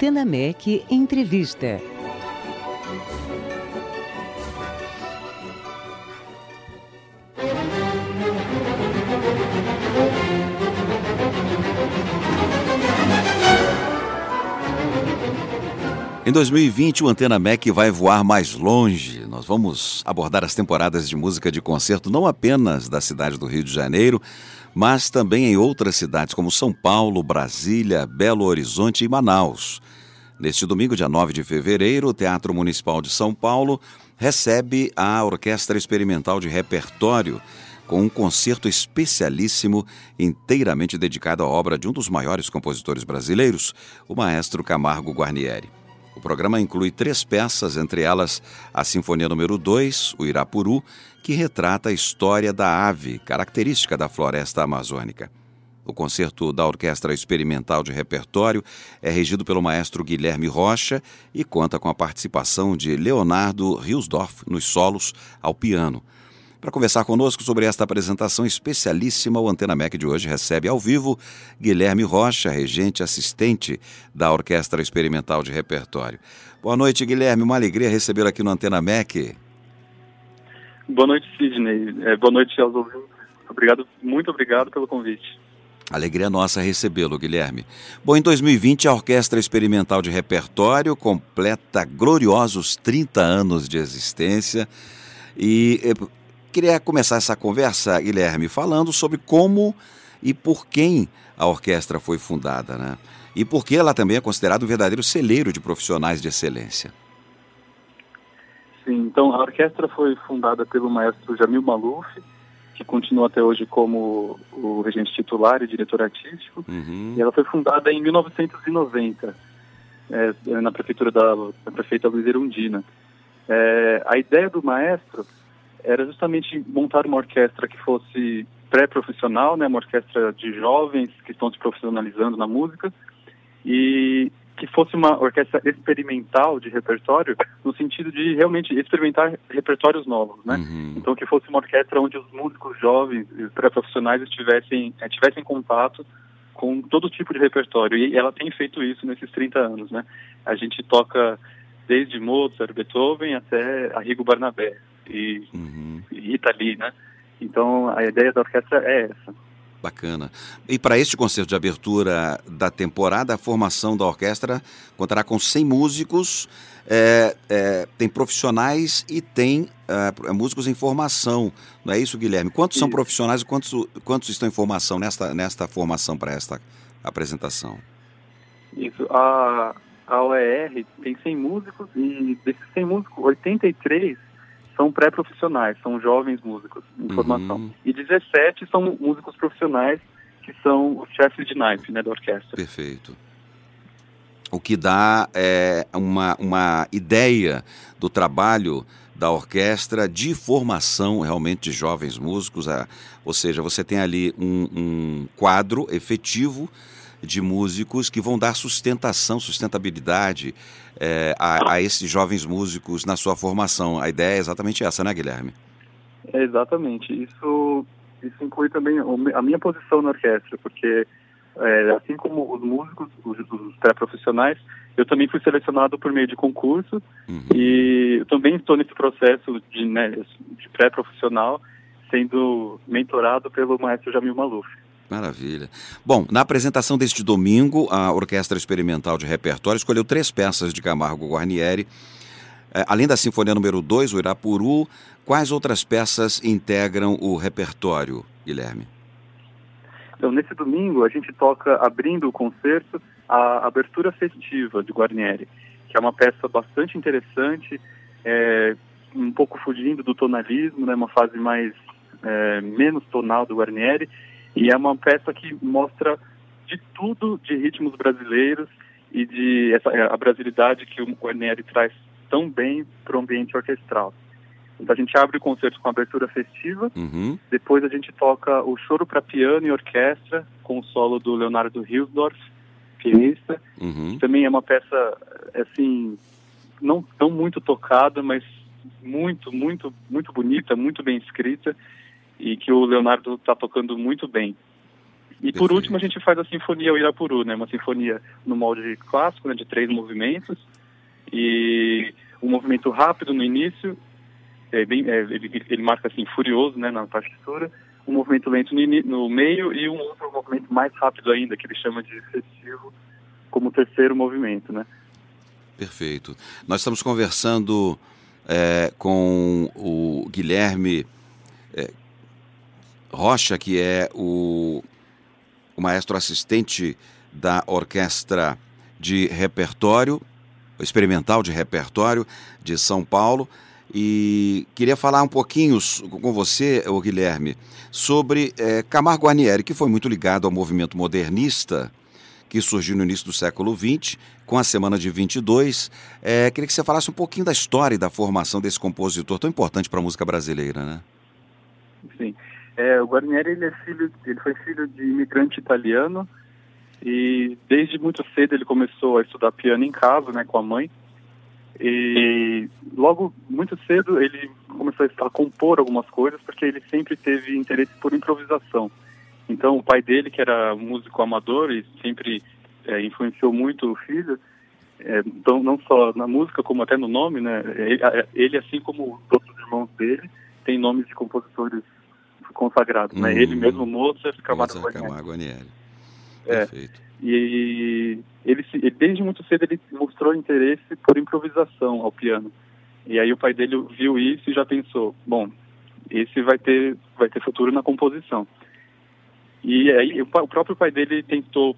Antena MEC Entrevista. Em 2020, o Antena MEC vai voar mais longe. Nós vamos abordar as temporadas de música de concerto não apenas da cidade do Rio de Janeiro, mas também em outras cidades como São Paulo, Brasília, Belo Horizonte e Manaus. Neste domingo, dia 9 de fevereiro, o Teatro Municipal de São Paulo recebe a Orquestra Experimental de Repertório com um concerto especialíssimo inteiramente dedicado à obra de um dos maiores compositores brasileiros, o maestro Camargo Guarnieri. O programa inclui três peças, entre elas a Sinfonia número 2, o Irapuru, que retrata a história da ave, característica da floresta amazônica. O concerto da Orquestra Experimental de Repertório é regido pelo maestro Guilherme Rocha e conta com a participação de Leonardo Riusdorf nos solos ao piano. Para conversar conosco sobre esta apresentação especialíssima, o Antena MEC de hoje recebe ao vivo Guilherme Rocha, regente assistente da Orquestra Experimental de Repertório. Boa noite, Guilherme. Uma alegria recebê-lo aqui no Antena MEC. Boa noite, Sidney. É, boa noite aos ouvintes. Obrigado, muito obrigado pelo convite. Alegria nossa recebê-lo, Guilherme. Bom, em 2020, a Orquestra Experimental de Repertório completa gloriosos 30 anos de existência. E eh, Queria começar essa conversa, Guilherme, falando sobre como e por quem a orquestra foi fundada, né? E por que ela também é considerada um verdadeiro celeiro de profissionais de excelência. Sim, então a orquestra foi fundada pelo maestro Jamil Maluf, que continua até hoje como o regente titular e diretor artístico. Uhum. E ela foi fundada em 1990, é, na prefeitura da, da prefeita Luiz Erundina. É, a ideia do maestro era justamente montar uma orquestra que fosse pré-profissional, né, uma orquestra de jovens que estão se profissionalizando na música e que fosse uma orquestra experimental de repertório no sentido de realmente experimentar repertórios novos, né? Uhum. Então que fosse uma orquestra onde os músicos jovens e pré-profissionais estivessem eh, tivessem contato com todo tipo de repertório e ela tem feito isso nesses 30 anos, né? A gente toca desde Mozart, Beethoven até Arrigo Barnabé e, uhum. e Itali, né? Então a ideia da orquestra é essa. Bacana. E para este concerto de abertura da temporada, a formação da orquestra contará com 100 músicos, é, é, tem profissionais e tem é, músicos em formação. Não é isso, Guilherme? Quantos isso. são profissionais e quantos, quantos estão em formação nesta, nesta formação para esta apresentação? Isso. A, a OER tem 100 músicos e desses 100 músicos, 83 são pré-profissionais, são jovens músicos em uhum. formação. E 17 são músicos profissionais, que são os chefes de naipe né, da orquestra. Perfeito. O que dá é, uma, uma ideia do trabalho da orquestra de formação realmente de jovens músicos. A, ou seja, você tem ali um, um quadro efetivo de músicos que vão dar sustentação, sustentabilidade é, a, a, esses jovens músicos na sua formação. A ideia é exatamente essa, né, Guilherme? É exatamente. Isso, isso inclui também a minha posição na orquestra, porque é, assim como os músicos, os, os pré-profissionais, eu também fui selecionado por meio de concurso uhum. e eu também estou nesse processo de, né, de pré-profissional, sendo mentorado pelo maestro Jamil Maluf. Maravilha. Bom, na apresentação deste domingo, a Orquestra Experimental de Repertório escolheu três peças de Camargo Guarnieri. É, além da Sinfonia número 2, o Irapuru, quais outras peças integram o repertório, Guilherme? Então, nesse domingo, a gente toca, abrindo o concerto, a abertura festiva de Guarnieri, que é uma peça bastante interessante, é, um pouco fugindo do tonalismo, né, uma fase mais é, menos tonal do Guarnieri, e é uma peça que mostra de tudo de ritmos brasileiros e de essa, a brasilidade que o Guarnieri traz tão bem para o ambiente orquestral. Então a gente abre o concerto com a abertura festiva, uhum. depois a gente toca o Choro para Piano e Orquestra, com o solo do Leonardo Hilsdorf, pianista. Uhum. Também é uma peça, assim, não tão muito tocada, mas muito, muito, muito bonita, muito bem escrita e que o Leonardo está tocando muito bem. E por último a gente faz a Sinfonia Irapuru, né? Uma sinfonia no molde clássico, né? de três movimentos. E um movimento rápido no início, é bem, é, ele, ele, marca assim, furioso né, na partitura, um movimento lento no, no, meio e um outro movimento mais rápido ainda, que ele chama de festivo, como terceiro movimento, né? Perfeito. Nós estamos conversando é, com o Guilherme é, Rocha, que é o, o maestro assistente da Orquestra de Repertório, experimental de repertório de São Paulo. E queria falar um pouquinho com você, Guilherme, sobre é, Camargo Guarnieri, que foi muito ligado ao movimento modernista que surgiu no início do século XX, com a Semana de 22. É, queria que você falasse um pouquinho da história e da formação desse compositor tão importante para a música brasileira, né? Sim. É, o Guarnieri ele, é filho, ele foi filho de imigrante italiano e desde muito cedo ele começou a estudar piano em casa, né, com a mãe. E logo, muito cedo, ele começou a compor algumas coisas, porque ele sempre teve interesse por improvisação. Então, o pai dele, que era músico amador e sempre é, influenciou muito o filho, é, então, não só na música, como até no nome, né? Ele, ele, assim como os outros irmãos dele, tem nomes de compositores consagrados, né? Ele uhum. mesmo, Mozart, Camargo Guarnieri. É, Perfeito. E ele, desde muito cedo ele mostrou interesse por improvisação ao piano. E aí o pai dele viu isso e já pensou, bom, esse vai ter vai ter futuro na composição. E aí o, o próprio pai dele tentou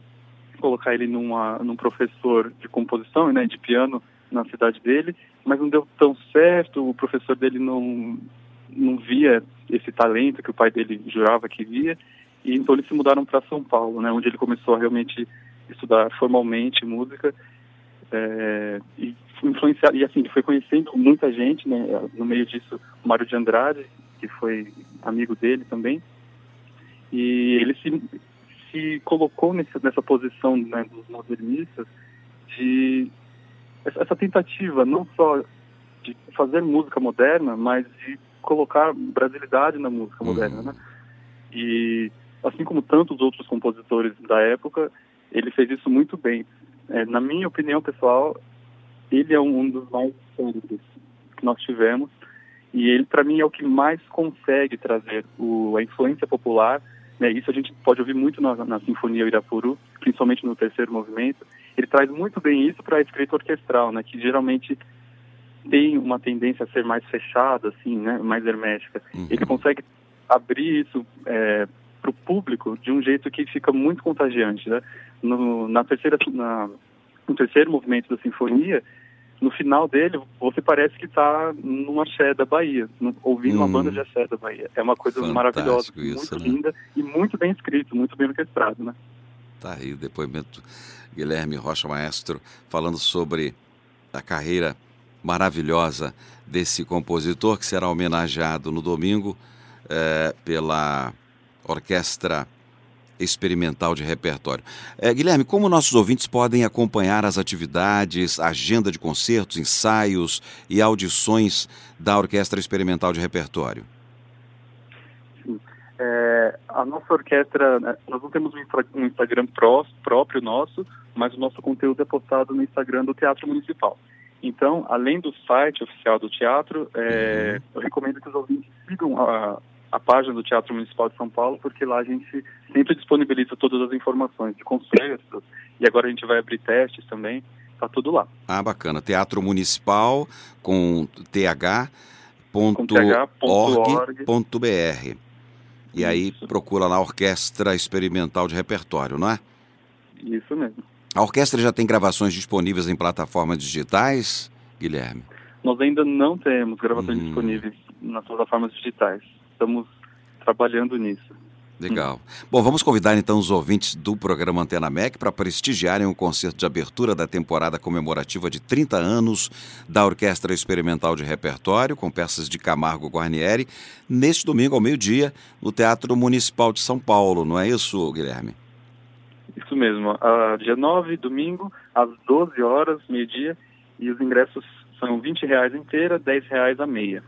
colocar ele numa, num professor de composição, né, de piano na cidade dele, mas não deu tão certo. O professor dele não não via esse talento que o pai dele jurava que via e então eles se mudaram para São Paulo, né, onde ele começou a realmente estudar formalmente música é, e influenciar e assim foi conhecendo muita gente, né, no meio disso o Mário de Andrade, que foi amigo dele também, e ele se, se colocou nesse, nessa posição né, dos modernistas de essa tentativa não só de fazer música moderna, mas de colocar brasilidade na música moderna, uhum. né? E assim como tantos outros compositores da época, ele fez isso muito bem. É, na minha opinião pessoal, ele é um dos mais cérebros que nós tivemos e ele, para mim, é o que mais consegue trazer o, a influência popular. Né? Isso a gente pode ouvir muito na, na Sinfonia Irapuru, principalmente no terceiro movimento. Ele traz muito bem isso para a escrita orquestral, né? que geralmente tem uma tendência a ser mais fechada, assim, né? mais hermética. Uhum. Ele consegue abrir isso é, para o público de um jeito que fica muito contagiante, né? No, na terceira, na, no terceiro movimento da sinfonia, no final dele, você parece que está numa axé da Bahia, ouvindo hum. uma banda de axé da Bahia. É uma coisa Fantástico maravilhosa, isso, muito né? linda e muito bem escrito, muito bem orquestrado, né? Tá aí o depoimento Guilherme Rocha Maestro falando sobre a carreira maravilhosa desse compositor que será homenageado no domingo é, pela Orquestra Experimental de Repertório. É, Guilherme, como nossos ouvintes podem acompanhar as atividades, agenda de concertos, ensaios e audições da Orquestra Experimental de Repertório? Sim. É, a nossa orquestra, né, nós não temos um Instagram pró, próprio nosso, mas o nosso conteúdo é postado no Instagram do Teatro Municipal. Então, além do site oficial do teatro, é, uhum. eu recomendo que os ouvintes sigam a, a página do Teatro Municipal de São Paulo, porque lá a gente sempre disponibiliza todas as informações de concertos e agora a gente vai abrir testes também, tá tudo lá. Ah, bacana. Teatro Municipal com th.org.br. E aí procura lá Orquestra Experimental de Repertório, não é? Isso mesmo. A orquestra já tem gravações disponíveis em plataformas digitais, Guilherme? Nós ainda não temos gravações hum. disponíveis nas plataformas digitais estamos trabalhando nisso. Legal. Bom, vamos convidar então os ouvintes do programa Antena MEC para prestigiarem o concerto de abertura da temporada comemorativa de 30 anos da Orquestra Experimental de Repertório, com peças de Camargo Guarnieri, neste domingo ao meio-dia, no Teatro Municipal de São Paulo, não é isso, Guilherme? Isso mesmo. Uh, dia 9, domingo, às 12 horas, meio-dia, e os ingressos são 20 reais inteira, 10 reais a meia.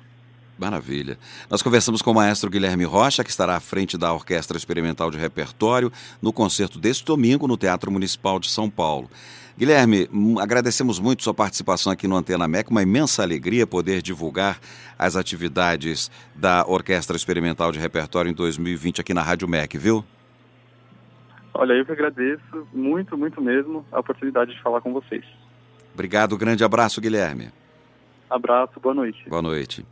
Maravilha. Nós conversamos com o maestro Guilherme Rocha, que estará à frente da Orquestra Experimental de Repertório no concerto deste domingo no Teatro Municipal de São Paulo. Guilherme, agradecemos muito sua participação aqui no Antena MEC, uma imensa alegria poder divulgar as atividades da Orquestra Experimental de Repertório em 2020 aqui na Rádio MEC, viu? Olha, eu que agradeço muito, muito mesmo a oportunidade de falar com vocês. Obrigado, grande abraço, Guilherme. Abraço, boa noite. Boa noite.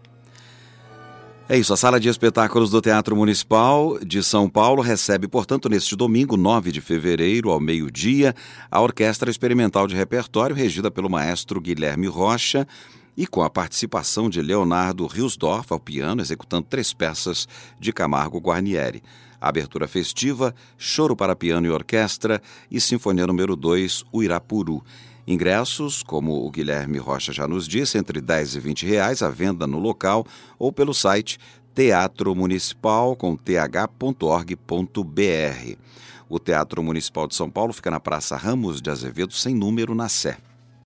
É isso, a Sala de Espetáculos do Teatro Municipal de São Paulo recebe, portanto, neste domingo, 9 de fevereiro, ao meio-dia, a Orquestra Experimental de Repertório, regida pelo maestro Guilherme Rocha, e com a participação de Leonardo Riosdorf ao piano, executando três peças de Camargo Guarnieri. Abertura festiva, Choro para Piano e Orquestra e Sinfonia número 2, O Irapuru. Ingressos, como o Guilherme Rocha já nos disse, entre 10 e 20 reais à venda no local ou pelo site Teatro Municipal com. O Teatro Municipal de São Paulo fica na Praça Ramos de Azevedo, sem número, na Sé.